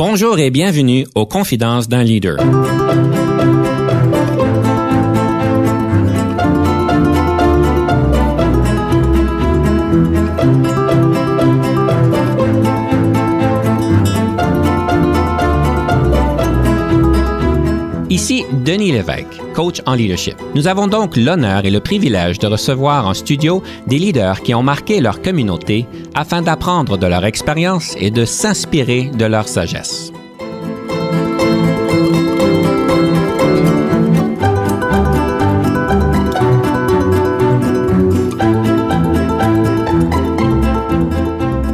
Bonjour et bienvenue aux Confidences d'un leader. Denis Lévesque, coach en leadership. Nous avons donc l'honneur et le privilège de recevoir en studio des leaders qui ont marqué leur communauté afin d'apprendre de leur expérience et de s'inspirer de leur sagesse.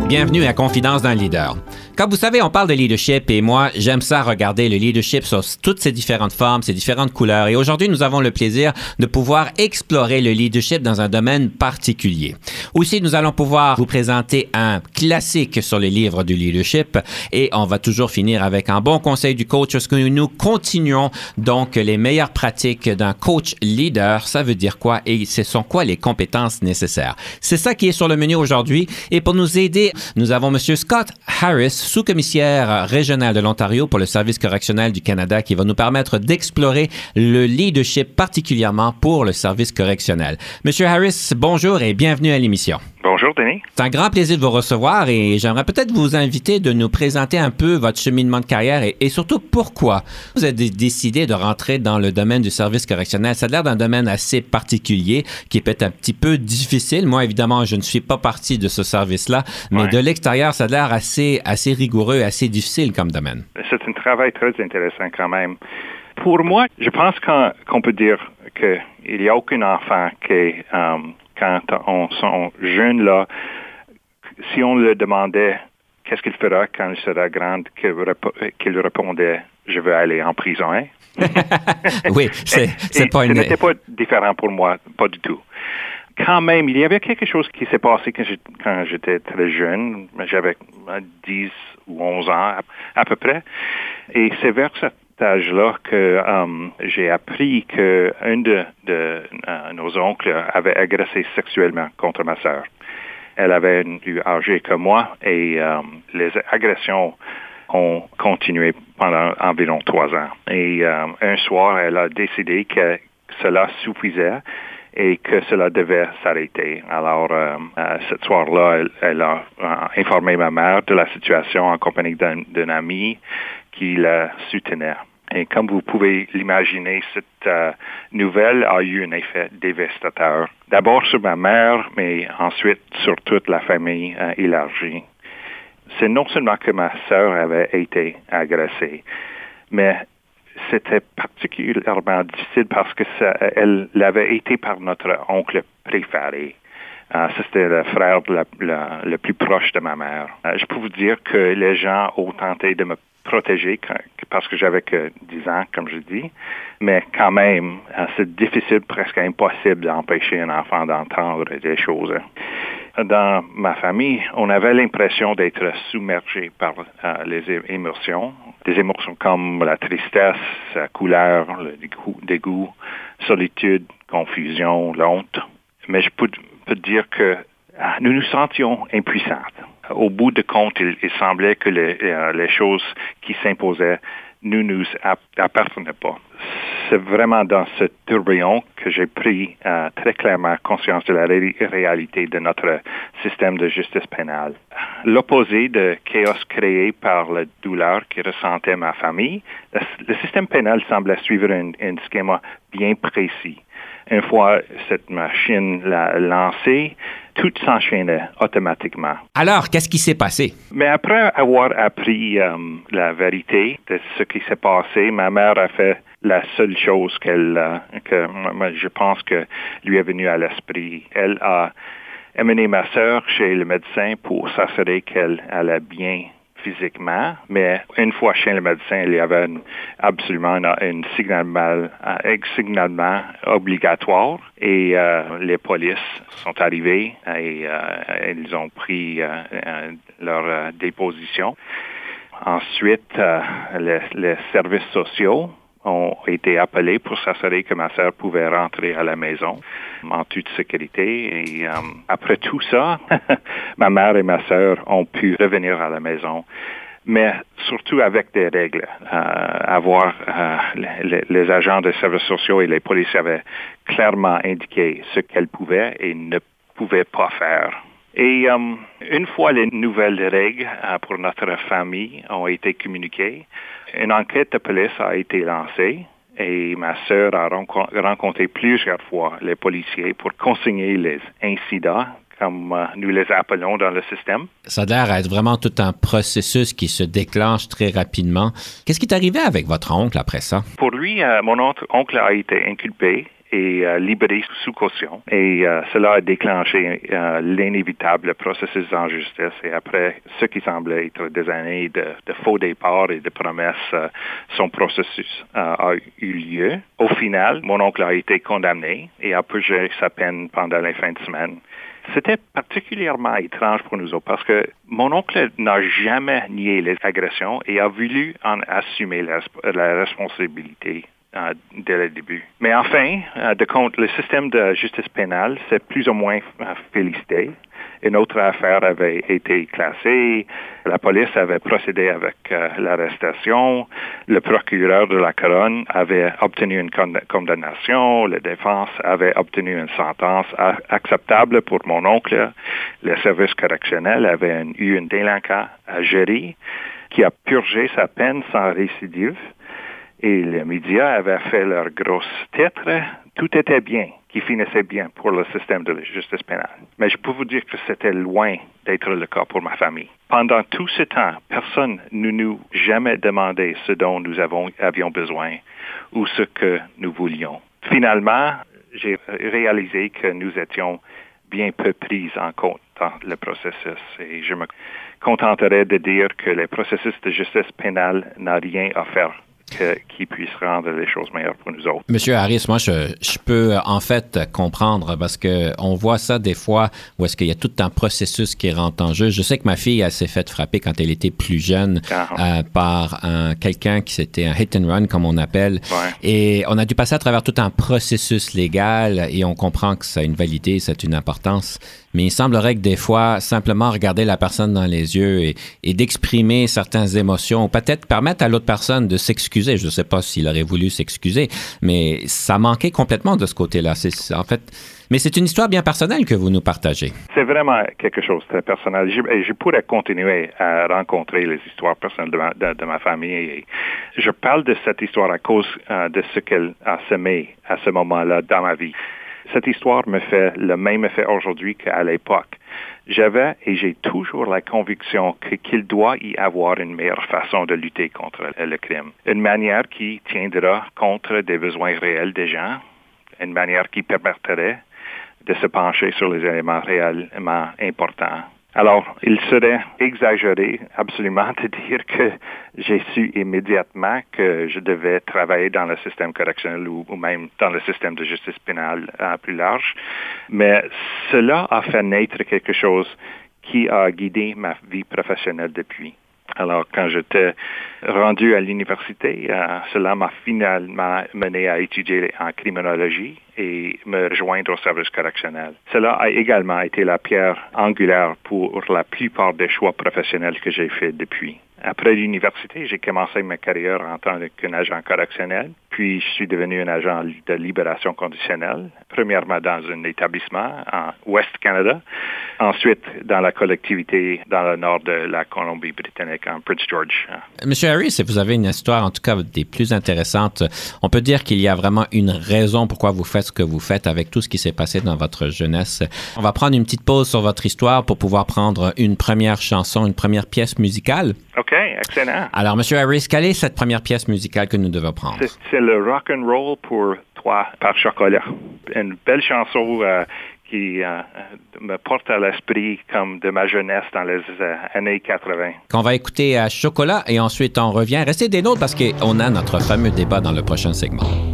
Bienvenue à Confidence d'un leader. Comme vous savez, on parle de leadership et moi, j'aime ça regarder le leadership sur toutes ses différentes formes, ses différentes couleurs. Et aujourd'hui, nous avons le plaisir de pouvoir explorer le leadership dans un domaine particulier. Aussi, nous allons pouvoir vous présenter un classique sur les livres du leadership et on va toujours finir avec un bon conseil du coach parce que nous continuons donc les meilleures pratiques d'un coach leader. Ça veut dire quoi et ce sont quoi les compétences nécessaires? C'est ça qui est sur le menu aujourd'hui. Et pour nous aider, nous avons Monsieur Scott Harris, sous-commissaire régional de l'Ontario pour le service correctionnel du Canada, qui va nous permettre d'explorer le leadership particulièrement pour le service correctionnel. Monsieur Harris, bonjour et bienvenue à l'émission. Bonjour, Denis. C'est un grand plaisir de vous recevoir et j'aimerais peut-être vous inviter de nous présenter un peu votre cheminement de carrière et, surtout pourquoi vous avez décidé de rentrer dans le domaine du service correctionnel. Ça a l'air d'un domaine assez particulier qui est peut-être un petit peu difficile. Moi, évidemment, je ne suis pas partie de ce service-là, mais de l'extérieur, ça a l'air assez, assez rigoureux, assez difficile comme domaine. C'est un travail très intéressant quand même. Pour moi, je pense qu'on peut dire qu'il n'y a aucun enfant qui est... Quand on sont jeunes là, si on le demandait qu'est-ce qu'il fera quand il sera grand, qu'il répondait je veux aller en prison. Hein? oui, c'est pas une. Ce n'était pas différent pour moi, pas du tout. Quand même, il y avait quelque chose qui s'est passé quand j'étais très jeune. J'avais 10 ou 11 ans à, peu près. Et c'est vers cette âge-là que um, j'ai appris qu'un de, de uh, nos oncles avait agressé sexuellement contre ma sœur. Elle avait eu âgé que moi et um, les agressions ont continué pendant environ trois ans. Et un soir, elle a décidé que cela suffisait et que cela devait s'arrêter. Alors, euh, ce soir-là, elle, a informé ma mère de la situation en compagnie d'un ami qui la soutenait. Et comme vous pouvez l'imaginer, cette euh, nouvelle a eu un effet dévastateur. D'abord sur ma mère, mais ensuite sur toute la famille euh, élargie. C'est non seulement que ma sœur avait été agressée, mais c'était particulièrement difficile parce que ça, elle l'avait été par notre oncle préféré. Euh, c'était le frère le plus proche de ma mère. je peux vous dire que les gens ont tenté de me protégé parce que j'avais que 10 ans, comme je dis. Mais quand même, euh, c'est difficile, presque impossible d'empêcher un enfant d'entendre des choses. Dans ma famille, on avait l'impression d'être submergé par euh, les émotions. Des émotions comme la tristesse, la couleur, le dégoût, solitude, confusion, l'honte. Mais je peux, dire que ah, nous nous sentions impuissantes au bout de compte, il, semblait que les, euh, les choses qui s'imposaient ne nous appartenaient pas. C'est vraiment dans ce tourbillon que j'ai pris euh, très clairement conscience de la réalité de notre système de justice pénale. L'opposé de chaos créé par la douleur que ressentait ma famille, le, système pénal semblait suivre un, un schéma bien précis. Une fois cette machine lancée, tout s'enchaînait automatiquement. Alors, qu'est-ce qui s'est passé? Mais après avoir appris euh, la vérité de ce qui s'est passé, ma mère a fait la seule chose qu'elle, euh, que je pense que lui est venue à l'esprit. Elle a amené ma sœur chez le médecin pour s'assurer qu'elle allait bien physiquement, mais une fois chez le médecin, il y avait absolument un signalement, signalement obligatoire et euh, les polices sont arrivés et euh, ils ont pris euh, leur déposition. Ensuite, les services sociaux ont été appelés pour s'assurer que ma sœur pouvait rentrer à la maison en toute sécurité. Et euh, après tout ça, ma mère et ma sœur ont pu revenir à la maison. mais surtout avec des règles. Euh, avoir euh, les, les, agents de services sociaux et les policiers avaient clairement indiqué ce qu'elles pouvaient et ne pouvaient pas faire. Et um, une fois les nouvelles règles uh, pour notre famille ont été communiquées, une enquête de police a été lancée et ma sœur a rencontré plusieurs fois les policiers pour consigner les incidents comme uh, nous les appelons dans le système. Ça a l'air être vraiment tout un processus qui se déclenche très rapidement. Qu'est-ce qui est arrivé avec votre oncle après ça? Pour lui, mon oncle a été inculpé et euh, libéré sous caution. Et euh, cela a déclenché euh, l'inévitable processus en justice. Et après ce qui semblait être des années de, faux départs et de promesses, son processus a eu lieu. Au final, mon oncle a été condamné et a purgé sa peine pendant les fins de semaine. C'était particulièrement étrange pour nous autres parce que mon oncle n'a jamais nié les agressions et a voulu en assumer la responsabilité dès le début. Mais enfin, euh, de compte, le système de justice pénale s'est plus ou moins euh, félicité. Une autre affaire avait été classée. La police avait procédé avec l'arrestation. Le procureur de la couronne avait obtenu une condamnation. La défense avait obtenu une sentence acceptable pour mon oncle. Le service correctionnel avait eu un délinquant à gérer qui a purgé sa peine sans récidive et les médias avaient fait leur grosse titre, tout était bien, qui finissait bien pour le système de la justice pénale. Mais je peux vous dire que c'était loin d'être le cas pour ma famille. Pendant tout ce temps, personne ne nous jamais demandé ce dont nous avons, avions besoin ou ce que nous voulions. Finalement, j'ai réalisé que nous étions bien peu pris en compte dans le processus et je me contenterai de dire que le processus de justice pénale n'a rien à faire qui puisse rendre les choses meilleures pour nous autres. Monsieur Harris, moi, je, je peux en fait comprendre parce que on voit ça des fois où est-ce qu'il y a tout un processus qui rentre en jeu. Je sais que ma fille, elle s'est faite frapper quand elle était plus jeune uh-huh. euh, par un, quelqu'un qui c'était un hit and run, comme on appelle. Et on a dû passer à travers tout un processus légal et on comprend que ça a une validité, ça a une importance mais il semblerait que des fois, simplement regarder la personne dans les yeux et, et d'exprimer certaines émotions, peut-être permettre à l'autre personne de s'excuser. Je ne sais pas s'il aurait voulu s'excuser, mais ça manquait complètement de ce côté-là. En fait. Mais c'est une histoire bien personnelle que vous nous partagez. C'est vraiment quelque chose de très personnel. Je, pourrais continuer à rencontrer les histoires personnelles de ma, famille. Je parle de cette histoire à cause euh, de ce qu'elle a semé à ce moment-là dans ma vie. Cette histoire me fait le même effet aujourd'hui qu'à l'époque. J'avais et j'ai toujours la conviction qu'il doit y avoir une meilleure façon de lutter contre le crime. Une manière qui tiendra compte des besoins réels des gens, une manière qui permettrait de se pencher sur les éléments réellement importants alors, il serait exagéré absolument de dire que j'ai su immédiatement que je devais travailler dans le système correctionnel ou, même dans le système de justice pénale à plus large. Mais cela a fait naître quelque chose qui a guidé ma vie professionnelle depuis. Alors, quand j'étais rendu à l'université, euh, cela m'a finalement mené à étudier en criminologie et me rejoindre au service correctionnel. Cela a également été la pierre angulaire pour la plupart des choix professionnels que j'ai faits depuis. Après l'université, j'ai commencé ma carrière en tant qu'agent correctionnel, puis je suis devenu un agent de libération conditionnelle, premièrement dans un établissement en Ouest Canada, ensuite dans la collectivité dans le nord de la Colombie-Britannique, en Prince George. Monsieur Harris, vous avez une histoire en tout cas des plus intéressantes. On peut dire qu'il y a vraiment une raison pourquoi vous faites ce que vous faites avec tout ce qui s'est passé dans votre jeunesse. On va prendre une petite pause sur votre histoire pour pouvoir prendre une première chanson, une première pièce musicale. OK, excellent. Alors, Monsieur Harris, quelle est cette première pièce musicale que nous devons prendre? C'est le rock and roll pour toi par chocolat. Une belle chanson euh, qui euh, me porte à l'esprit comme de ma jeunesse dans les euh, années 80. Qu'on va écouter à Chocolat et ensuite on revient. Restez des nôtres parce qu'on a notre fameux débat dans le prochain segment.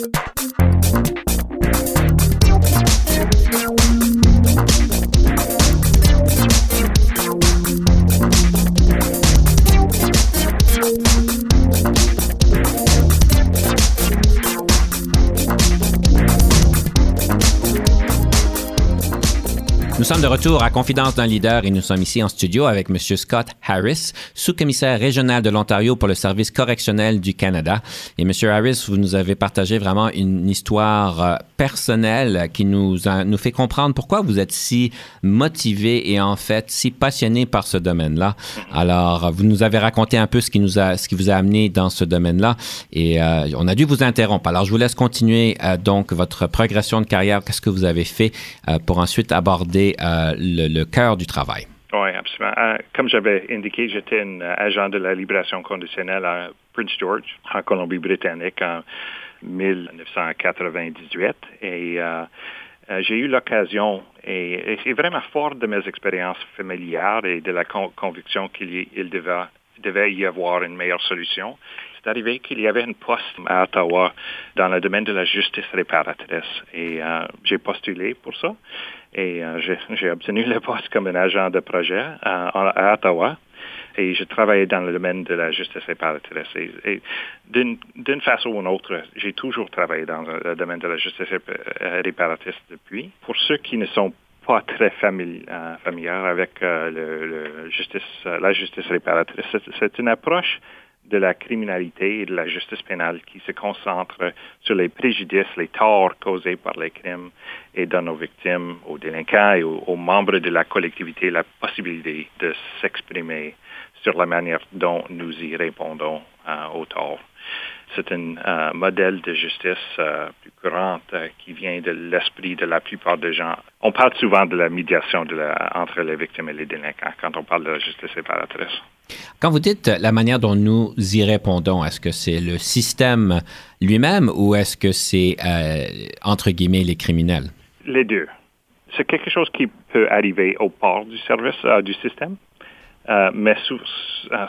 Nous sommes de retour à Confidence d'un leader et nous sommes ici en studio avec M. Scott Harris, sous-commissaire régional de l'Ontario pour le service correctionnel du Canada. Et M. Harris, vous nous avez partagé vraiment une histoire euh, personnelle qui nous, nous fait comprendre pourquoi vous êtes si motivé et en fait si passionné par ce domaine-là. Alors, vous nous avez raconté un peu ce qui, nous a, ce qui vous a amené dans ce domaine-là et euh, on a dû vous interrompre. Alors, je vous laisse continuer euh, donc votre progression de carrière. Qu'est-ce que vous avez fait pour ensuite aborder euh, le, cœur du travail. Oui, absolument. Euh, comme j'avais indiqué, j'étais un euh, agent de la libération conditionnelle à Prince George, en Colombie-Britannique, en 1998. Et j'ai eu l'occasion, et, c'est vraiment fort de mes expériences familières et de la conviction qu'il devait, devait y avoir une meilleure solution, c'est arrivé qu'il y avait une poste à Ottawa dans le domaine de la justice réparatrice et j'ai postulé pour ça. Et euh, j'ai obtenu le poste comme un agent de projet euh, à, Ottawa. Et je travaillais dans le domaine de la justice réparatrice. Et, d'une façon ou d'une autre, j'ai toujours travaillé dans le domaine de la justice euh, réparatrice depuis. Pour ceux qui ne sont pas très familiers avec la justice réparatrice, c'est une approche de la criminalité et de la justice pénale qui se concentre sur les préjudices, les torts causés par les crimes et donne aux victimes, aux délinquants et aux, membres de la collectivité la possibilité de s'exprimer sur la manière dont nous y répondons euh, aux torts. C'est un euh, modèle de justice euh, plus courante qui vient de l'esprit de la plupart des gens. On parle souvent de la médiation entre les victimes et les délinquants quand on parle de la justice séparatrice. Quand vous dites la manière dont nous y répondons, est-ce que c'est le système lui-même ou est-ce que c'est, euh, entre guillemets, les criminels? Les deux. C'est quelque chose qui peut arriver au port du service, euh, du système, euh, mais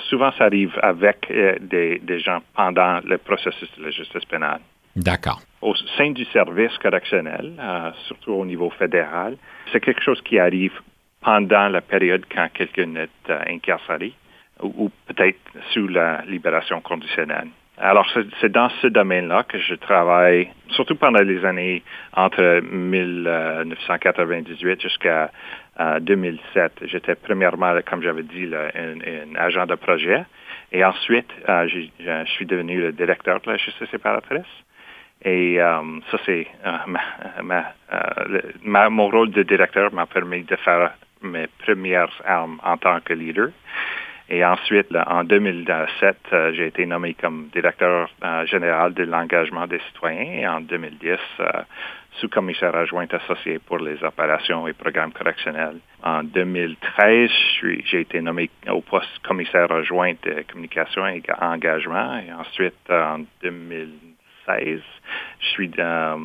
souvent ça arrive avec des, des, gens pendant le processus de la justice pénale. D'accord. Au sein du service correctionnel, surtout au niveau fédéral, c'est quelque chose qui arrive pendant la période quand quelqu'un est incarcéré ou, peut-être sous la libération conditionnelle. Alors, c'est dans ce domaine-là que je travaille, surtout pendant les années entre 1998 jusqu'à 2007. J'étais premièrement, comme j'avais dit, un, agent de projet. Et ensuite, euh, je suis devenu le directeur de la justice séparatrice. Et euh, ça, c'est euh, mon rôle de directeur m'a permis de faire mes premières armes en tant que leader. Et ensuite, en 2007, euh, j'ai été nommé comme directeur général de l'engagement des citoyens et en 2010, euh, sous-commissaire adjoint associé pour les opérations et programmes correctionnels. En 2013, j'ai été nommé au poste commissaire adjoint de communication et engagement. Et ensuite, en 2016, je suis euh,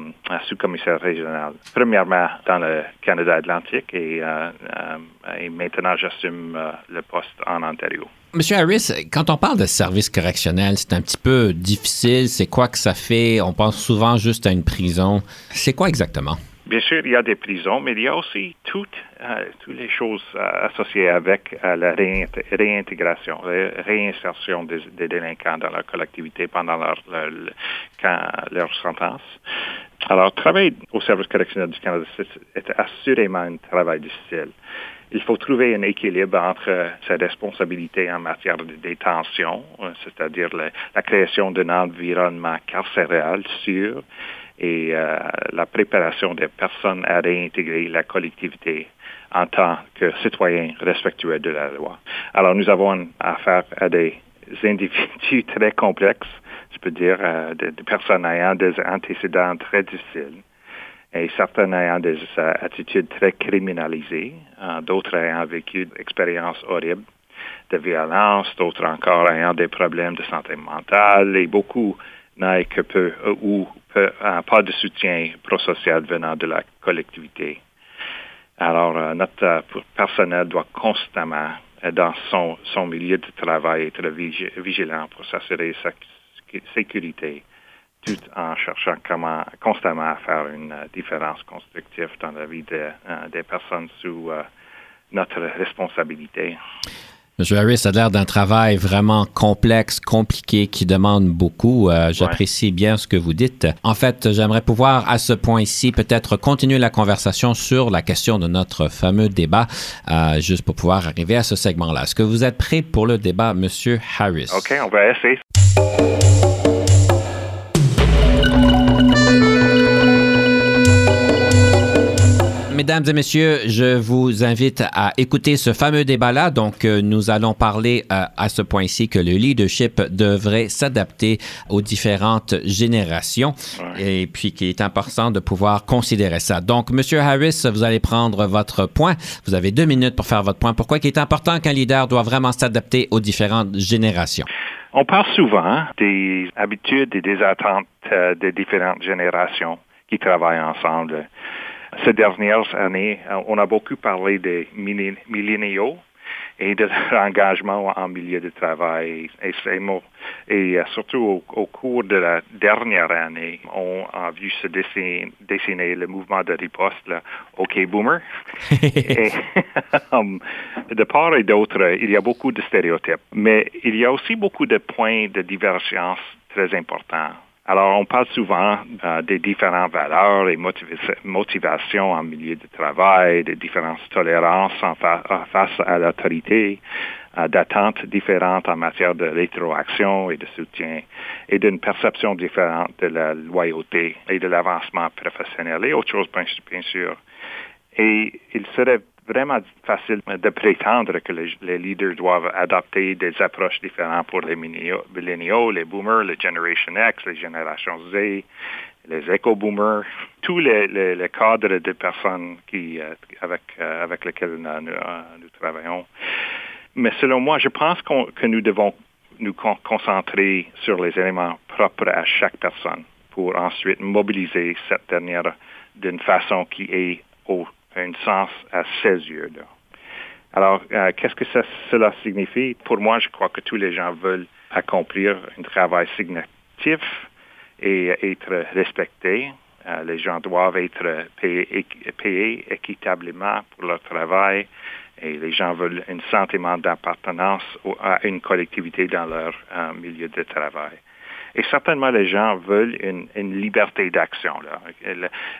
sous-commissaire régional, premièrement dans le Canada Atlantique et, euh, euh, et maintenant j'assume le poste en Ontario. Monsieur Harris, quand on parle de service correctionnel, c'est un petit peu difficile. C'est quoi que ça fait? On pense souvent juste à une prison. C'est quoi exactement? Bien sûr, il y a des prisons, mais il y a aussi toutes, euh, les choses euh, associées avec euh, la réintégration, la réinsertion des, délinquants dans la collectivité pendant leur, leur, sentence. Alors, travailler au service correctionnel du Canada, c'est assurément un travail difficile. Il faut trouver un équilibre entre ses responsabilités en matière de détention, c'est-à-dire la création d'un environnement carcéral sûr, et euh, la préparation des personnes à réintégrer la collectivité en tant que citoyens respectueux de la loi. Alors nous avons affaire à des individus très complexes, je peux dire, euh, des, personnes ayant des antécédents très difficiles et certaines ayant des euh, attitudes très criminalisées, d'autres ayant vécu des expériences horribles de violence, d'autres encore ayant des problèmes de santé mentale et beaucoup n'aient que peu ou pas de soutien prosocial venant de la collectivité. Alors, euh, notre euh, personnel doit constamment, dans son, son milieu de travail, être vigilant pour s'assurer sa sécurité, tout en cherchant comment constamment à faire une différence constructive dans la vie des personnes sous notre responsabilité. M. Harris a l'air d'un travail vraiment complexe, compliqué, qui demande beaucoup. Euh, j'apprécie bien ce que vous dites. En fait, j'aimerais pouvoir, à ce point-ci, peut-être continuer la conversation sur la question de notre fameux débat, euh, juste pour pouvoir arriver à ce segment-là. Est-ce que vous êtes prêt pour le débat, M. Harris? OK, on va essayer. Mesdames et messieurs, je vous invite à écouter ce fameux débat-là. Donc, euh, nous allons parler euh, à ce point-ci que le leadership devrait s'adapter aux différentes générations et puis qu'il est important de pouvoir considérer ça. Donc, Monsieur Harris, vous allez prendre votre point. Vous avez deux minutes pour faire votre point. Pourquoi il est important qu'un leader doit vraiment s'adapter aux différentes générations? On parle souvent des habitudes et des attentes euh, des différentes générations qui travaillent ensemble ces dernières années, euh, on a beaucoup parlé des milléniaux et de leur engagement en milieu de travail. Et, et euh, surtout au, cours de la dernière année, on a vu se dessiner, le mouvement de riposte, là, OK Boomer. et, um, de part et d'autre, il y a beaucoup de stéréotypes, mais il y a aussi beaucoup de points de divergence très importants. Alors, on parle souvent euh, des différentes valeurs et motivations en milieu de travail, des différentes tolérances en face à l'autorité, euh, d'attentes différentes en matière de rétroaction et de soutien, et d'une perception différente de la loyauté et de l'avancement professionnel et autre chose, bien sûr. Et il serait vraiment facile de prétendre que les, leaders doivent adopter des approches différentes pour les milléniaux, les boomers, les Generation X, les générations Z, les éco-boomers, tous les, cadres de personnes qui, euh, avec, euh, avec lesquels nous, nous, travaillons. Mais selon moi, je pense que nous devons nous concentrer sur les éléments propres à chaque personne pour ensuite mobiliser cette dernière d'une façon qui est au un sens à ses yeux. Alors, euh, qu'est-ce que cela signifie? Pour moi, je crois que tous les gens veulent accomplir un travail significatif et être respectés. Euh, les gens doivent être payés, équitablement pour leur travail et les gens veulent un sentiment d'appartenance à une collectivité dans leur euh, milieu de travail. Et certainement, les gens veulent une, liberté d'action,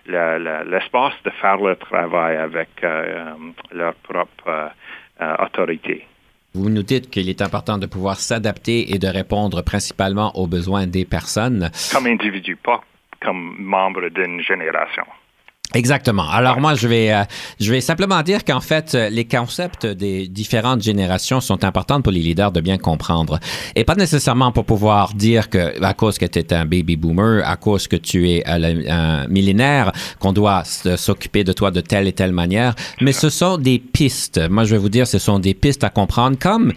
l'espace de faire leur travail avec euh, euh, leur propre euh, autorité. Vous nous dites qu'il est important de pouvoir s'adapter et de répondre principalement aux besoins des personnes. Comme individu, pas comme membre d'une génération. Exactement. Alors moi, je vais, euh, je vais simplement dire qu'en fait, euh, les concepts des différentes générations sont importants pour les leaders de bien comprendre. Et pas nécessairement pour pouvoir dire que à cause que tu es un baby boomer, à cause que tu es euh, un millénaire, qu'on doit s'occuper de toi de telle et telle manière, mais ce sont des pistes. Moi, je vais vous dire, ce sont des pistes à comprendre, comme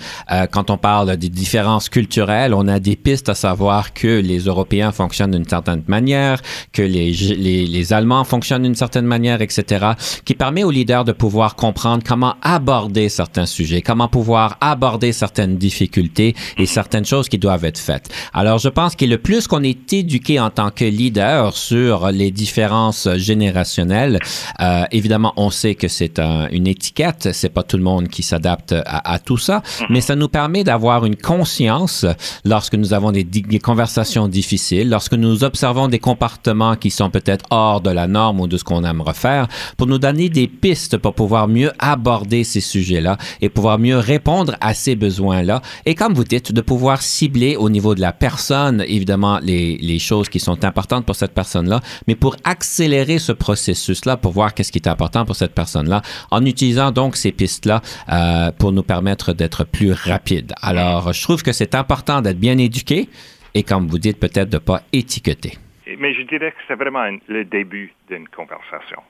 quand on parle des différences culturelles, on a des pistes à savoir que les Européens fonctionnent d'une certaine manière, que les, les, les Allemands fonctionnent d'une certaine manière, etc., qui permet aux leaders de pouvoir comprendre comment aborder certains sujets, comment pouvoir aborder certaines difficultés et certaines choses qui doivent être faites. Alors, je pense que le plus qu'on est éduqué en tant que leader sur les différences générationnelles, euh, évidemment, on sait que c'est une étiquette, c'est pas tout le monde qui s'adapte à, tout ça, mais ça nous permet d'avoir une conscience lorsque nous avons des, conversations difficiles, lorsque nous observons des comportements qui sont peut-être hors de la norme ou de ce qu'on aime refaire pour nous donner des pistes pour pouvoir mieux aborder ces sujets-là et pouvoir mieux répondre à ces besoins-là. Et comme vous dites, de pouvoir cibler au niveau de la personne, évidemment, les, choses qui sont importantes pour cette personne-là, mais pour accélérer ce processus-là, pour voir qu'est-ce qui est important pour cette personne-là, en utilisant donc ces pistes-là euh, pour nous permettre d'être plus rapide. Alors, je trouve que c'est important d'être bien éduqué et, comme vous dites, peut-être de ne pas étiqueter mais je dirais que c'est vraiment le début d'une conversation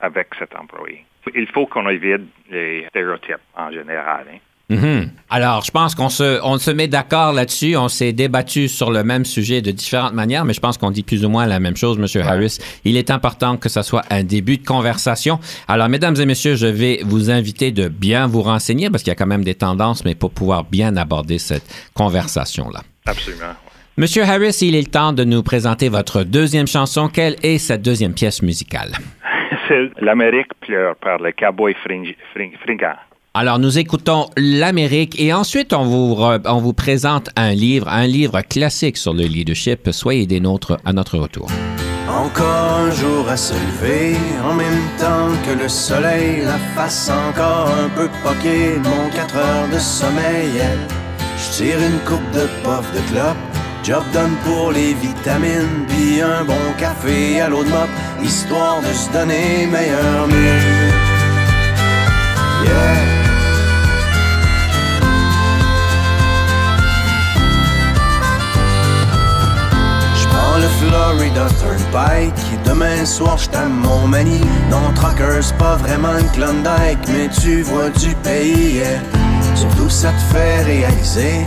avec cet employé. Il faut qu'on évite les stéréotypes en général. Hein. Mhm. Alors, je pense qu'on se, on se met d'accord là-dessus. On s'est débattu sur le même sujet de différentes manières, mais je pense qu'on dit plus ou moins la même chose, Monsieur Harris. Il est important que ça soit un début de conversation. Alors, mesdames et messieurs, je vais vous inviter de bien vous renseigner parce qu'il y a quand même des tendances, mais pour pouvoir bien aborder cette conversation-là. Absolument. Monsieur Harris, il est le temps de nous présenter votre deuxième chanson. Quelle est cette deuxième pièce musicale? C'est L'Amérique pleure par le cowboy fring- fring- fringant. Alors, nous écoutons l'Amérique et ensuite, on vous, re- on vous présente un livre, un livre classique sur le leadership. Soyez des nôtres à notre retour. Encore un jour à se lever, en même temps que le soleil, la face encore un peu poquée, mon 4 heures de sommeil. Je tire une coupe de puff de clope, job done pour les vitamines, puis un bon café à l'eau de mop, histoire de se donner meilleur mieux. Yeah. Je prends le Florida Turnpike et demain soir je t'aime mon mani Non trucker c'est pas vraiment une Klondike mais tu vois du pays yeah. Surtout ça te fait réaliser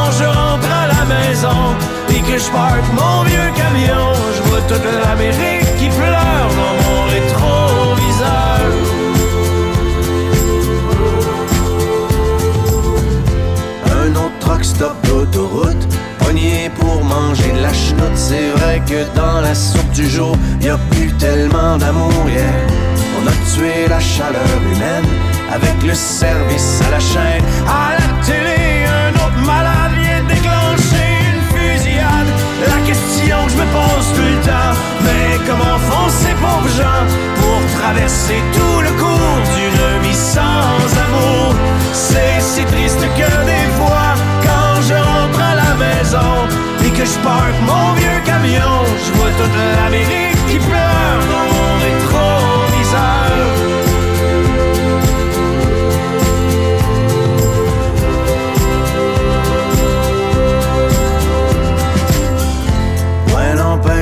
maison, et que je parque mon vieux camion, je vois toute l'Amérique qui pleure dans mon rétroviseur. Un autre truck stop d'autoroute Pogné pour manger de la chenoute C'est vrai que dans la soupe du jour y a plus tellement d'amour yeah. On a tué la chaleur humaine Avec le service à la chaîne À la télé je me pose tout le temps Mais comment font ces pauvres gens Pour traverser tout le cours d'une vie sans amour. C'est si triste que des fois Quand je rentre à la maison Et que je parque mon vieux camion Je vois toute l'Amérique qui pleure. Dans mon rétroviseur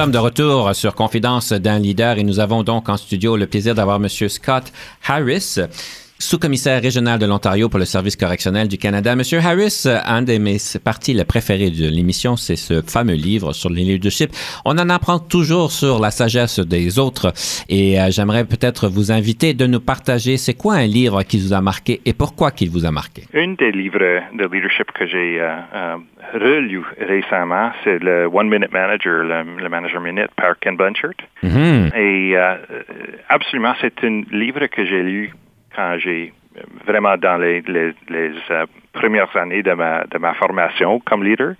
sommes de retour sur Confidence d'un leader et nous avons donc en studio le plaisir d'avoir M. Scott Harris sous-commissaire régional de l'Ontario pour le service correctionnel du Canada. Monsieur Harris, un de mes parties préférées de l'émission, c'est ce fameux livre sur le leadership. On en apprend toujours sur la sagesse des autres et euh, j'aimerais peut-être vous inviter de nous partager c'est quoi un livre qui vous a marqué et pourquoi qu'il vous a marqué? Un des livres de leadership que j'ai euh, euh, relu récemment, c'est le One Minute Manager, le, Manager Minute par Ken Blanchard. Mm-hmm. Et absolument, c'est un livre que j'ai lu quand j'ai vraiment dans les, euh, premières années de ma, de ma formation comme leader,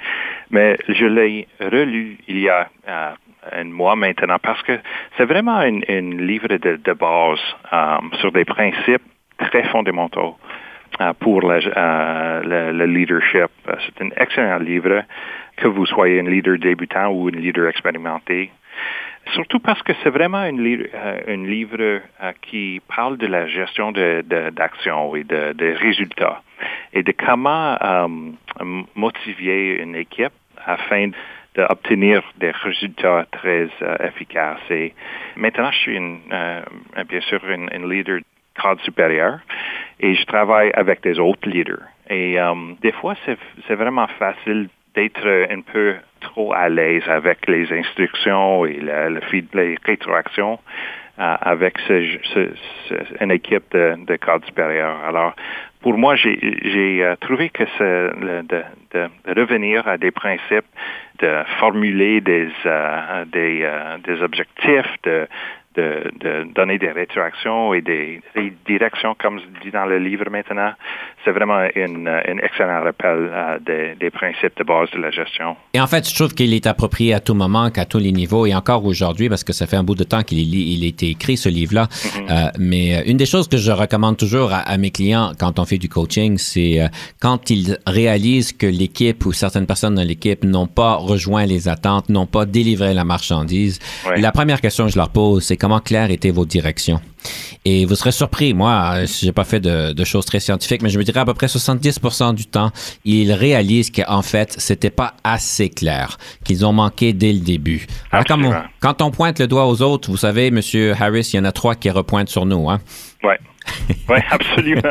mais je l'ai relu il y a euh, un mois maintenant parce que c'est vraiment un, livre de, base euh, sur des principes très fondamentaux pour le, le, leadership. C'est un excellent livre, que vous soyez un leader débutant ou un leader expérimenté. Surtout parce que c'est vraiment un euh, livre euh, qui parle de la gestion d'action et de, de, résultats et de comment euh, motiver une équipe afin d'obtenir des résultats très efficaces. Et maintenant, je suis bien sûr un leader cadre supérieur et je travaille avec des autres leaders. Et des fois, c'est vraiment facile d'être un peu trop à l'aise avec les instructions et le, le les rétroactions euh, avec ce, ce, une équipe de, de cadre supérieur. Alors, pour moi, j'ai euh, trouvé que c'est de, de, revenir à des principes, de formuler des, euh, des, des objectifs, de, de, de, donner des rétroactions et des, directions, comme je dis dans le livre maintenant. C'est vraiment un excellent rappel des, des, principes de base de la gestion. Et en fait, je trouve qu'il est approprié à tout moment, qu'à tous les niveaux, et encore aujourd'hui, parce que ça fait un bout de temps qu'il il a été écrit, ce livre-là. Mm-hmm. euh, mais euh, une des choses que je recommande toujours à, mes clients quand on fait du coaching, c'est euh, quand ils réalisent que l'équipe ou certaines personnes dans l'équipe n'ont pas rejoint les attentes, n'ont pas délivré la marchandise, la première question que je leur pose, c'est comment claires étaient vos directions? Et vous serez surpris, moi, j'ai pas fait de, choses très scientifiques, mais je me dirais à peu près 70% du temps, ils réalisent qu'en fait, c'était pas assez clair, qu'ils ont manqué dès le début. Alors, quand on, quand on pointe le doigt aux autres, vous savez, Monsieur Harris, il y en a trois qui repointent sur nous, hein? Ouais. Oui, absolument.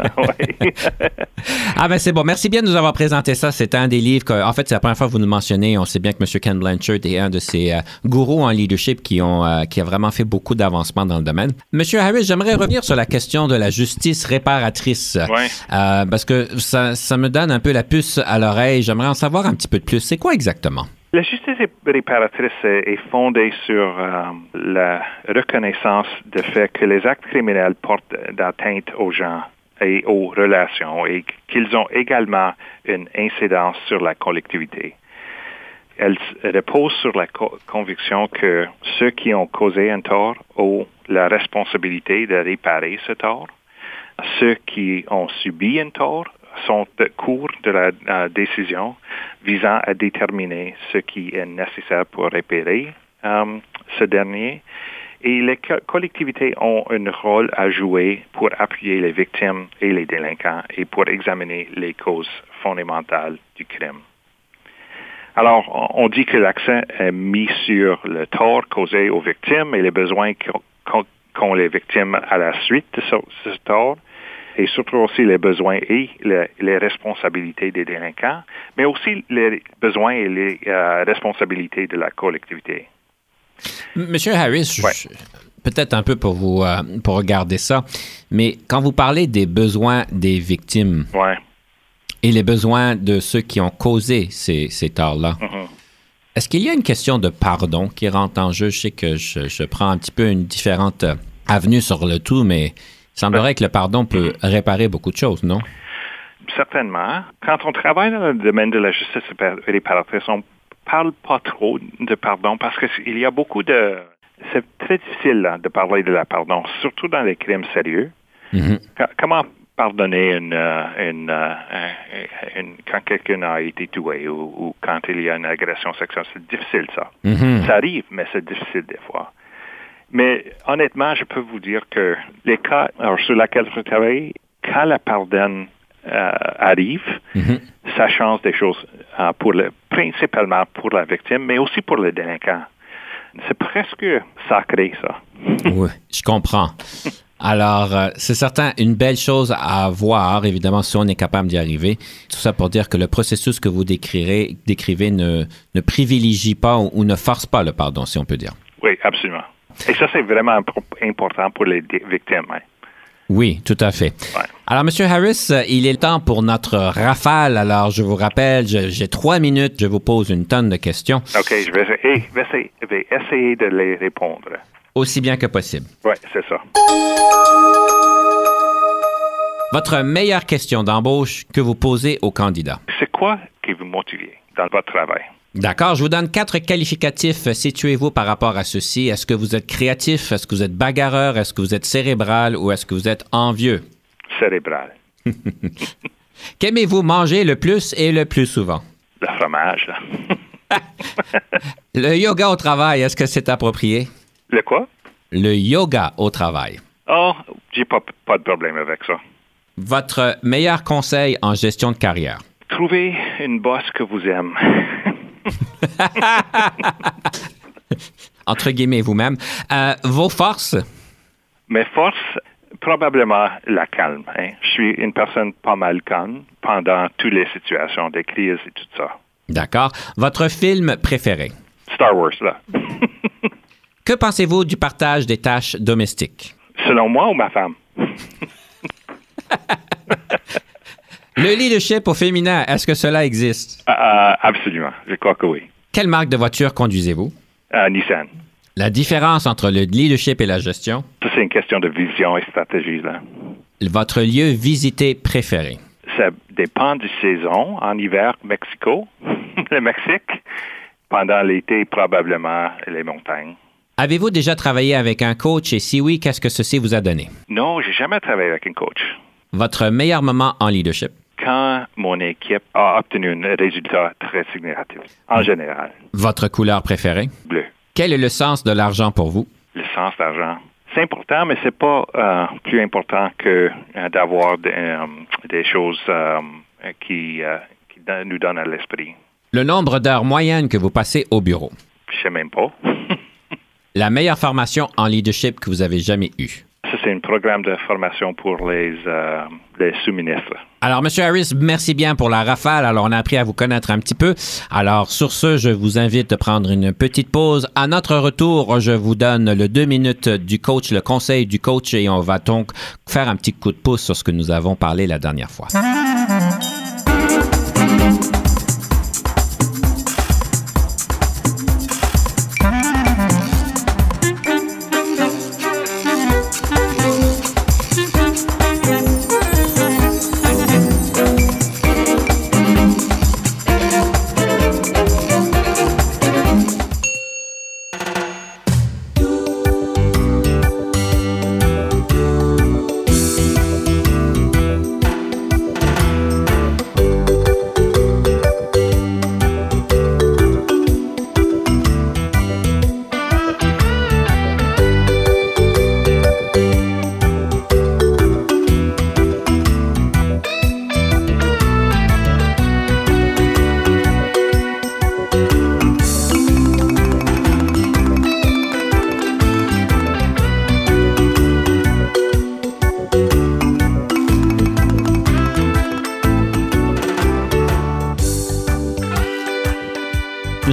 ah ben c'est bon. Merci bien de nous avoir présenté ça. C'est un des livres que, en fait, c'est la première fois que vous nous mentionnez. On sait bien que M. Ken Blanchard est un de ces euh, gourous en leadership qui ont euh, qui a vraiment fait beaucoup d'avancements dans le domaine. Monsieur Harris, j'aimerais revenir sur la question de la justice réparatrice. Oui. Euh, parce que ça, ça me donne un peu la puce à l'oreille. J'aimerais en savoir un petit peu de plus. C'est quoi exactement? La justice réparatrice est fondée sur euh, la reconnaissance du fait que les actes criminels portent d'atteinte aux gens et aux relations et qu'ils ont également une incidence sur la collectivité. Elle repose sur la conviction que ceux qui ont causé un tort ont la responsabilité de réparer ce tort. Ceux qui ont subi un tort sont cours de la, décision visant à déterminer ce qui est nécessaire pour réparer euh, ce dernier. Et les collectivités ont un rôle à jouer pour appuyer les victimes et les délinquants et pour examiner les causes fondamentales du crime. Alors, on dit que l'accent est mis sur le tort causé aux victimes et les besoins qu'ont les victimes à la suite de ce tort, et surtout aussi les besoins et les, responsabilités des délinquants, mais aussi les besoins et les euh, responsabilités de la collectivité. Monsieur Harris, peut-être un peu pour vous euh, pour regarder ça, mais quand vous parlez des besoins des victimes et les besoins de ceux qui ont causé ces, ces torts-là, mm-hmm. est-ce qu'il y a une question de pardon qui rentre en jeu? Je sais que je, je prends un petit peu une différente euh, avenue sur le tout, mais semblerait que le pardon peut réparer beaucoup de choses, non? Certainement. Quand on travaille dans le domaine de la justice réparatrice, on ne parle pas trop de pardon parce qu'il y a beaucoup de... C'est très difficile de parler de la pardon, surtout dans les crimes sérieux. Mm-hmm. Comment pardonner une, euh, euh, une, quand quelqu'un a été tué ou, quand il y a une agression sexuelle? C'est difficile, ça. Mm-hmm. Ça arrive, mais c'est difficile des fois. Mais honnêtement, je peux vous dire que les cas sur lesquels je travaille, quand la pardonne euh, arrive, mm-hmm. ça change des choses euh, pour le, principalement pour la victime, mais aussi pour le délinquant. C'est presque sacré, ça. oui, je comprends. Alors, euh, c'est certain, une belle chose à voir, évidemment, si on est capable d'y arriver. Tout ça pour dire que le processus que vous décrirez, décrivez ne, ne privilégie pas ou, ou ne force pas le pardon, si on peut dire. Oui, absolument. Et ça, c'est vraiment imp- important pour les victimes. hein. Oui, tout à fait. Ouais. Alors, Monsieur Harris, euh, il est temps pour notre rafale. Alors, je vous rappelle, j'ai trois minutes. Je vous pose une tonne de questions, OK, je vais, je vais essayer, je vais essayer de les répondre. aussi bien que possible. Oui, c'est ça. Votre meilleure question d'embauche que vous posez au candidat. C'est quoi qui vous motive dans votre travail? D'accord, je vous donne quatre qualificatifs. Situez-vous par rapport à ceci. Est-ce que vous êtes créatif? Est-ce que vous êtes bagarreur? Est-ce que vous êtes cérébral? Ou est-ce que vous êtes envieux? Cérébral. Qu'aimez-vous manger le plus et le plus souvent? Le fromage, là. Le yoga au travail, est-ce que c'est approprié? Le quoi? Le yoga au travail. Oh, j'ai pas, pas de problème avec ça. Votre meilleur conseil en gestion de carrière? Trouvez une boss que vous aimez. Entre guillemets vous-même. Euh, vos forces? Mes forces, probablement la calme. hein. Je suis une personne pas mal calme pendant toutes les situations des crises et tout ça. D'accord. Votre film préféré? Star Wars, là. Que pensez-vous du partage des tâches domestiques? Selon moi ou ma femme? Le leadership au féminin, est-ce que cela existe? Euh, euh, absolument. Je crois que oui. Quelle marque de voiture conduisez-vous? Euh, Nissan. La différence entre le leadership et la gestion? Ça, c'est une question de vision et stratégie, là. Votre lieu visité préféré? Ça dépend du saison. En hiver, Mexico, le Mexique. Pendant l'été, probablement les montagnes. Avez-vous déjà travaillé avec un coach et si oui, qu'est-ce que ceci vous a donné? Non, j'ai jamais travaillé avec un coach. Votre meilleur moment en leadership? Quand mon équipe a obtenu un résultat très significatif, en général, Votre couleur préférée? bleu. Quel est le sens de l'argent pour vous? Le sens d'argent. C'est important, mais c'est pas euh, plus important que euh, d'avoir des, euh, des choses qui, nous donnent à l'esprit. Le nombre d'heures moyennes que vous passez au bureau? Je sais même pas. La meilleure formation en leadership que vous avez jamais eue. Ça, c'est un programme de formation pour les, euh, les sous-ministres. Alors, Monsieur Harris, merci bien pour la rafale. Alors, on a appris à vous connaître un petit peu. Alors, sur ce, je vous invite de prendre une petite pause. À notre retour, je vous donne le deux minutes du coach, le conseil du coach, et on va donc faire un petit coup de pouce sur ce que nous avons parlé la dernière fois.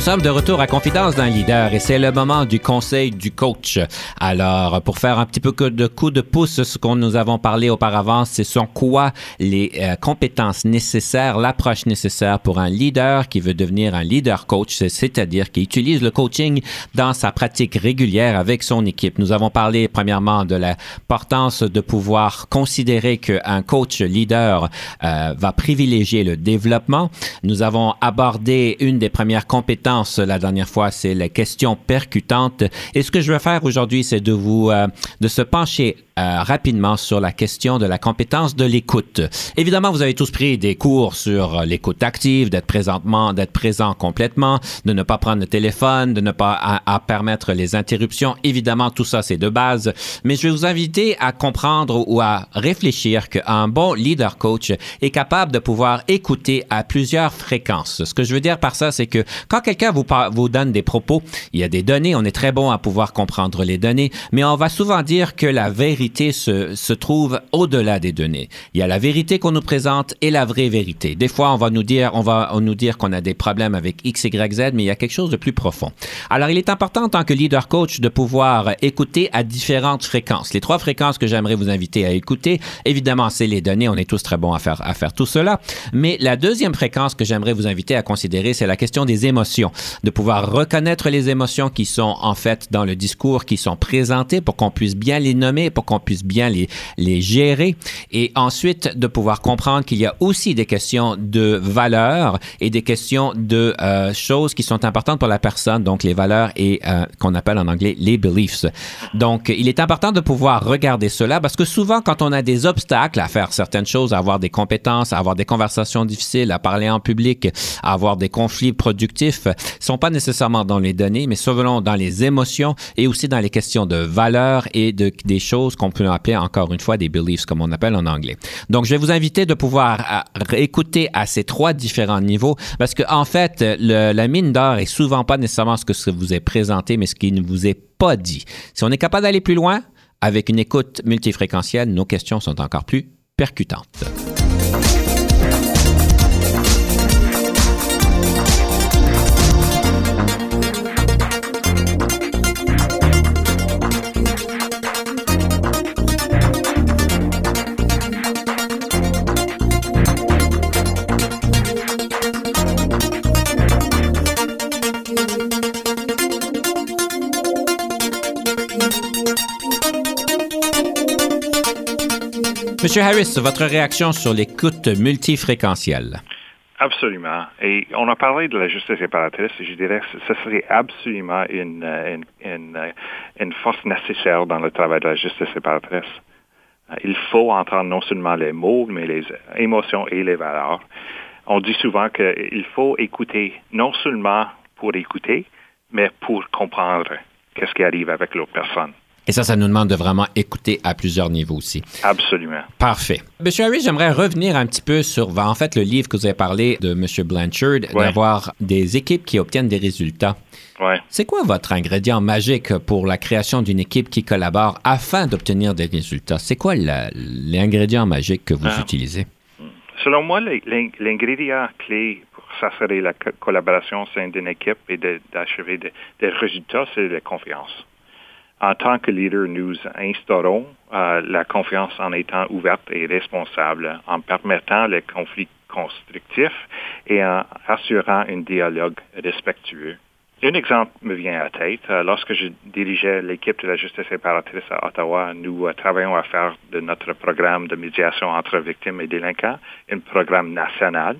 Sommes de retour à Confidence d'un leader et c'est le moment du conseil du coach. Alors, pour faire un petit peu de coup de pouce, ce qu'on nous avons parlé auparavant, c'est sur quoi les euh, compétences nécessaires, l'approche nécessaire pour un leader qui veut devenir un leader coach, c'est- c'est-à-dire qui utilise le coaching dans sa pratique régulière avec son équipe. Nous avons parlé premièrement de l'importance de pouvoir considérer qu'un coach leader euh, va privilégier le développement. Nous avons abordé une des premières compétences la dernière fois, c'est la question percutante. Et ce que je veux faire aujourd'hui, c'est de vous euh, de se pencher euh, rapidement sur la question de la compétence de l'écoute. Évidemment, vous avez tous pris des cours sur euh, l'écoute active, d'être présentement, d'être présent complètement, de ne pas prendre le téléphone, de ne pas à, à permettre les interruptions. Évidemment, tout ça, c'est de base. Mais je vais vous inviter à comprendre ou à réfléchir qu'un bon leader coach est capable de pouvoir écouter à plusieurs fréquences. Ce que je veux dire par ça, c'est que quand quelqu'un vous, donne des propos, il y a des données, on est très bon à pouvoir comprendre les données, mais on va souvent dire que la vérité se, se trouve au-delà des données. Il y a la vérité qu'on nous présente et la vraie vérité. Des fois, on va nous dire, on va nous dire qu'on a des problèmes avec X, Y, Z, mais il y a quelque chose de plus profond. Alors, il est important en tant que leader coach de pouvoir écouter à différentes fréquences. Les trois fréquences que j'aimerais vous inviter à écouter, évidemment, c'est les données. On est tous très bons à faire, à faire tout cela. Mais la deuxième fréquence que j'aimerais vous inviter à considérer, c'est la question des émotions. De pouvoir reconnaître les émotions qui sont en fait dans le discours, qui sont présentées pour qu'on puisse bien les nommer, pour qu'on puisse bien les, les gérer. Et ensuite, de pouvoir comprendre qu'il y a aussi des questions de valeurs et des questions de euh, choses qui sont importantes pour la personne, donc les valeurs et euh, qu'on appelle en anglais les beliefs. Donc, il est important de pouvoir regarder cela parce que souvent, quand on a des obstacles à faire certaines choses, à avoir des compétences, à avoir des conversations difficiles, à parler en public, à avoir des conflits productifs, sont pas nécessairement dans les données, mais souvent dans les émotions et aussi dans les questions de valeurs et de, des choses qu'on peut appeler encore une fois des beliefs, comme on appelle en anglais. Donc, je vais vous inviter de pouvoir euh, écouter à ces trois différents niveaux parce que, en fait, la mine d'or est souvent pas nécessairement ce que vous est présenté, mais ce qui ne vous est pas dit. Si on est capable d'aller plus loin, avec une écoute multifréquentielle, nos questions sont encore plus percutantes. Monsieur Harris, votre réaction sur l'écoute multifréquentielle? Absolument. Et on a parlé de la justice séparatrice et je dirais que ce serait absolument une, une, force nécessaire dans le travail de la justice séparatrice. Il faut entendre non seulement les mots, mais les émotions et les valeurs. On dit souvent qu'il faut écouter non seulement pour écouter, mais pour comprendre qu'est-ce qui arrive avec l'autre personne. Et ça, ça nous demande de vraiment écouter à plusieurs niveaux aussi. Absolument. Parfait. Monsieur Harris, j'aimerais revenir un petit peu sur, en fait, le livre que vous avez parlé de Monsieur Blanchard, d'avoir des équipes qui obtiennent des résultats. Ouais. C'est quoi votre ingrédient magique pour la création d'une équipe qui collabore afin d'obtenir des résultats? C'est quoi l'ingrédient magique que vous ah. utilisez? Selon moi, l'ingrédient clé pour s'assurer la collaboration au sein d'une équipe et d'achever des résultats, c'est la confiance en tant que leader, nous instaurons euh, la confiance en étant ouverte et responsable, en permettant les conflits constructifs et en assurant un dialogue respectueux. Un exemple me vient à la tête. Euh, lorsque je dirigeais l'équipe de la justice séparatrice à Ottawa, nous euh, travaillons à faire de notre programme de médiation entre victimes et délinquants un programme national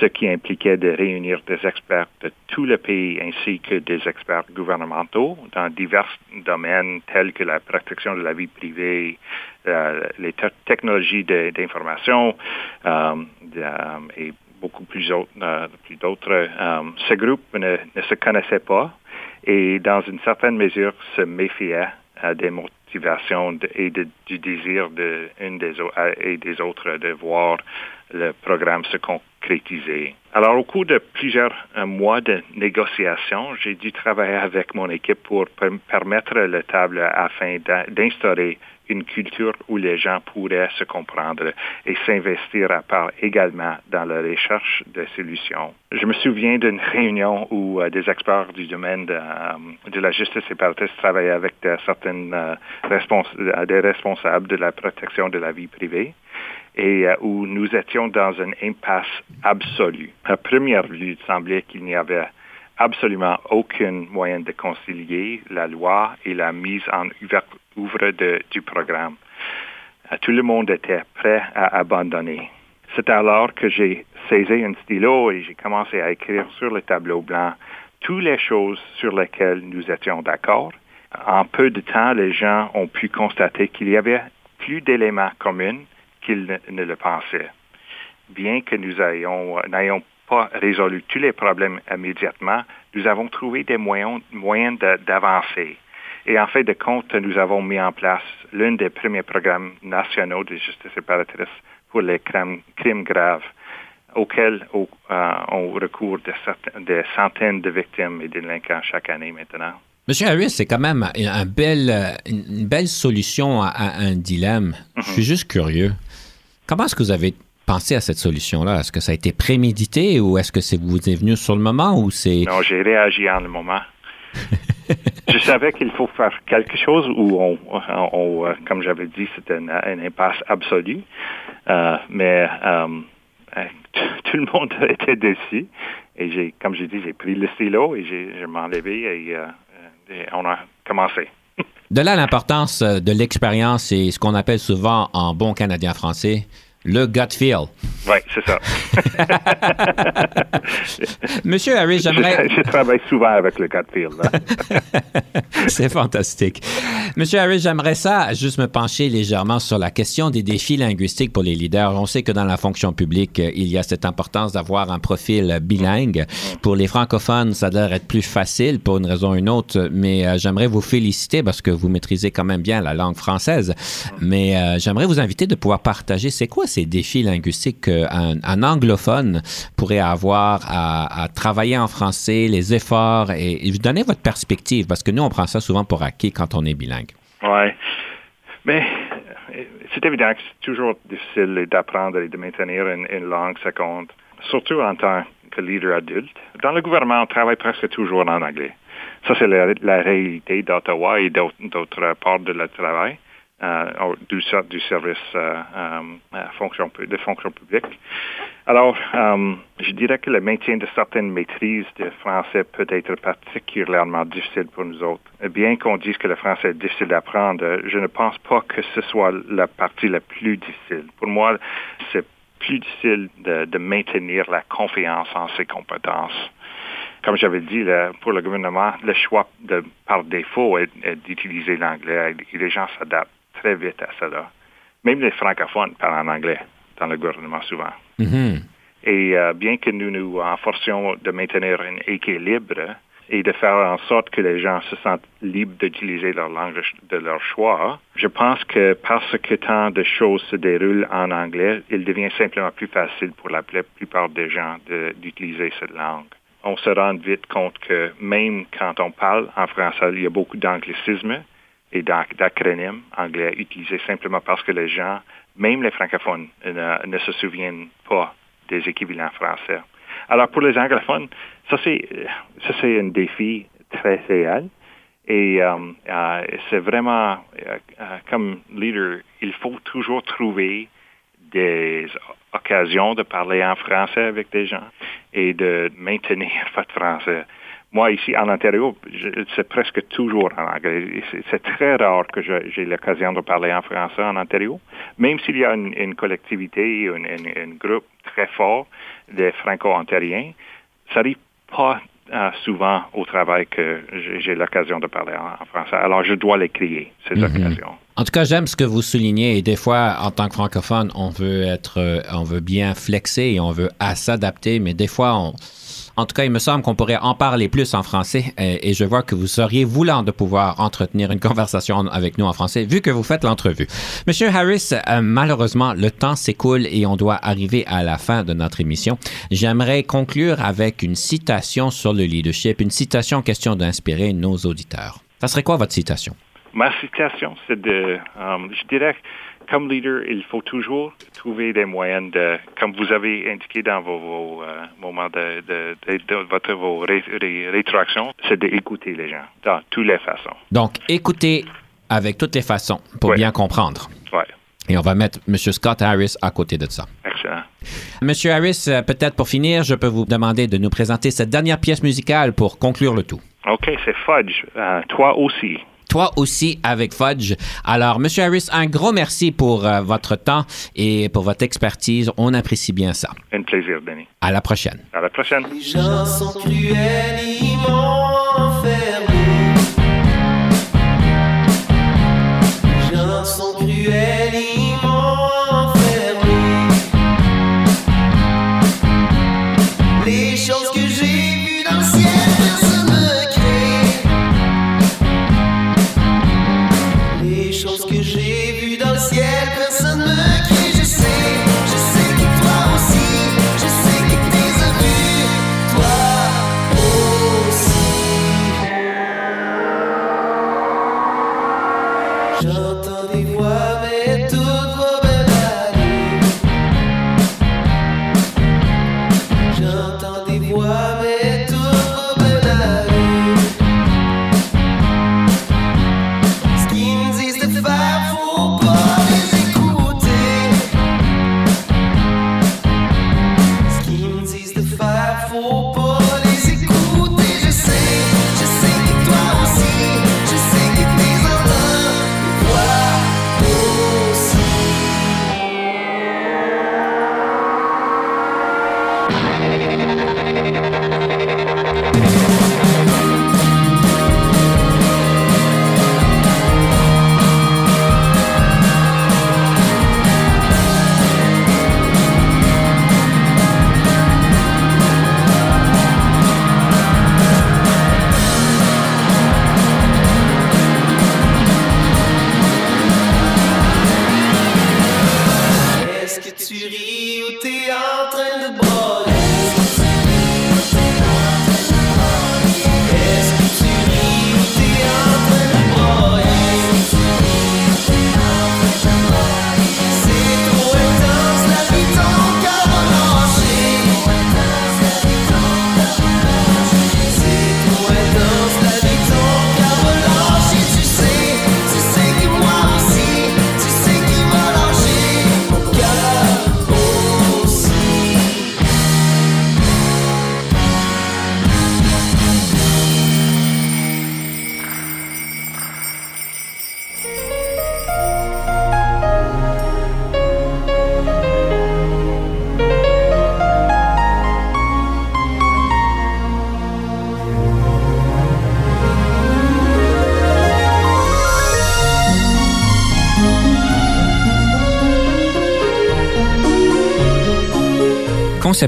ce qui impliquait de réunir des experts de tout le pays ainsi que des experts gouvernementaux dans divers domaines tels que la protection de la vie privée, euh, les technologies d'information euh, et beaucoup plus, euh, d'autres. ce groupe ne, se connaissait pas et dans une certaine mesure se méfiait des motivations et du désir de des et des autres de voir le programme se concrétiser. Alors, au cours de plusieurs euh, mois de négociations, j'ai dû travailler avec mon équipe pour permettre le table afin d'instaurer une culture où les gens pourraient se comprendre et s'investir à part également dans la recherche de solutions. Je me souviens d'une réunion où euh, des experts du domaine de, euh, de la justice séparatiste travaillaient avec certaines des responsables de la protection de la vie privée et euh, où nous étions dans une impasse absolue. À première vue, il semblait qu'il n'y avait absolument aucun moyen de concilier la loi et la mise en œuvre du programme. Euh, tout le monde était prêt à abandonner. C'est alors que j'ai saisi un stylo et j'ai commencé à écrire sur le tableau blanc toutes les choses sur lesquelles nous étions d'accord. En peu de temps, les gens ont pu constater qu'il y avait plus d'éléments communs qu'ils ne, le pensaient. Bien que nous n'ayons pas résolu tous les problèmes immédiatement, nous avons trouvé des moyens, moyens d'avancer. Et en fait de compte, nous avons mis en place l'un des premiers programmes nationaux de justice séparatrice pour les crimes, crimes graves. auxquels on recourt des, centaines de victimes et délinquants chaque année maintenant. Monsieur Harris, c'est quand même un bel, une belle solution à, un dilemme. Je suis mhm. juste curieux. Comment est-ce que vous avez pensé à cette solution-là? Est-ce que ça a été prémédité ou est-ce que c'est vous est venu sur le moment ou c'est... Non, j'ai réagi en le moment. je savais qu'il faut faire quelque chose où on, euh, comme j'avais dit, c'était une, impasse absolue. Euh, mais euh, tout le monde était déçu. Et j'ai, comme j'ai dit, j'ai pris le stylo et j'ai, je m'en levé et et on a commencé. De là l'importance euh, de l'expérience et ce qu'on appelle souvent en bon canadien français le gut feel. Oui, c'est ça. Monsieur Harris, j'aimerais... Je, travaille souvent avec le gut feel. c'est fantastique. Monsieur Harris, j'aimerais ça juste me pencher légèrement sur la question des défis linguistiques pour les leaders. On sait que dans la fonction publique, il y a cette importance d'avoir un profil bilingue. Pour les francophones, ça doit être plus facile pour une raison ou une autre, mais euh, j'aimerais vous féliciter parce que vous maîtrisez quand même bien la langue française. Mais euh, j'aimerais vous inviter de pouvoir partager c'est quoi ces défis linguistiques qu'un anglophone pourrait avoir à, travailler en français, les efforts et, vous donner votre perspective, parce que nous, on prend ça souvent pour acquis quand on est bilingue. Oui. Mais c'est évident que c'est toujours difficile d'apprendre et de maintenir une, langue seconde, surtout en tant que leader adulte. Dans le gouvernement, on travaille presque toujours en anglais. Ça, c'est la, la, réalité d'Ottawa et d'autres parts de le travail. Euh, du, service euh, euh, fonction, de fonction publique. Alors, je dirais que le maintien de certaines maîtrises de français peut être particulièrement difficile pour nous autres. Bien qu'on dise que le français est difficile d'apprendre, je ne pense pas que ce soit la partie la plus difficile. Pour moi, c'est plus difficile de, de, maintenir la confiance en ses compétences. Comme j'avais dit, pour le gouvernement, le choix de, par défaut est, est d'utiliser l'anglais et les gens s'adaptent très vite à cela. Même les francophones parlent en anglais dans le gouvernement souvent. Mm-hmm. Et euh, bien que nous nous enforcions de maintenir un équilibre et de faire en sorte que les gens se sentent libres d'utiliser leur langue de leur choix, je pense que parce que tant de choses se déroulent en anglais, il devient simplement plus facile pour la plupart des gens d'utiliser cette langue. On se rend vite compte que même quand on parle en français, il y a beaucoup d'anglicisme et d'acronymes anglais utilisés simplement parce que les gens, même les francophones, ne, se souviennent pas des équivalents français. Alors pour les anglophones, ça c'est ça c'est un défi très réel et euh, euh, c'est vraiment euh, comme leader, il faut toujours trouver des occasions de parler en français avec des gens et de maintenir votre français moi, ici, en Ontario, c'est presque toujours en anglais. C'est très rare que j'ai l'occasion de parler en français en Ontario, même s'il y a une, collectivité, un groupe très fort des franco-ontariens, ça n'arrive pas euh, souvent au travail que j'ai l'occasion de parler en, français. Alors, je dois les créer, ces mhm. occasions. En tout cas, j'aime ce que vous soulignez. Et des fois, en tant que francophone, on veut être, euh, on veut bien flexer et on veut s'adapter, mais des fois, on, en tout cas, il me semble qu'on pourrait en parler plus en français et, je vois que vous seriez voulant de pouvoir entretenir une conversation avec nous en français vu que vous faites l'entrevue. Monsieur Harris, euh, malheureusement, le temps s'écoule et on doit arriver à la fin de notre émission. J'aimerais conclure avec une citation sur le leadership, une citation question d'inspirer nos auditeurs. Ça serait quoi votre citation? Ma citation, c'est de, euh, je dirais, comme leader, il faut toujours trouver des moyens de, comme vous avez indiqué dans vos, euh, moments de, de, votre vos c'est d'écouter les gens dans toutes les façons. Donc, écouter avec toutes les façons pour bien comprendre. Et on va mettre M. Scott Harris à côté de ça. Excellent. Monsieur Harris, euh, peut-être pour finir, je peux vous demander de nous présenter cette dernière pièce musicale pour conclure le tout. OK, c'est Fudge. Euh, toi aussi toi aussi avec Fudge. Alors, Monsieur Harris, un gros merci pour euh, votre temps et pour votre expertise. On apprécie bien ça. Un plaisir, Denis. À la prochaine. À la prochaine. Les gens sont cruels,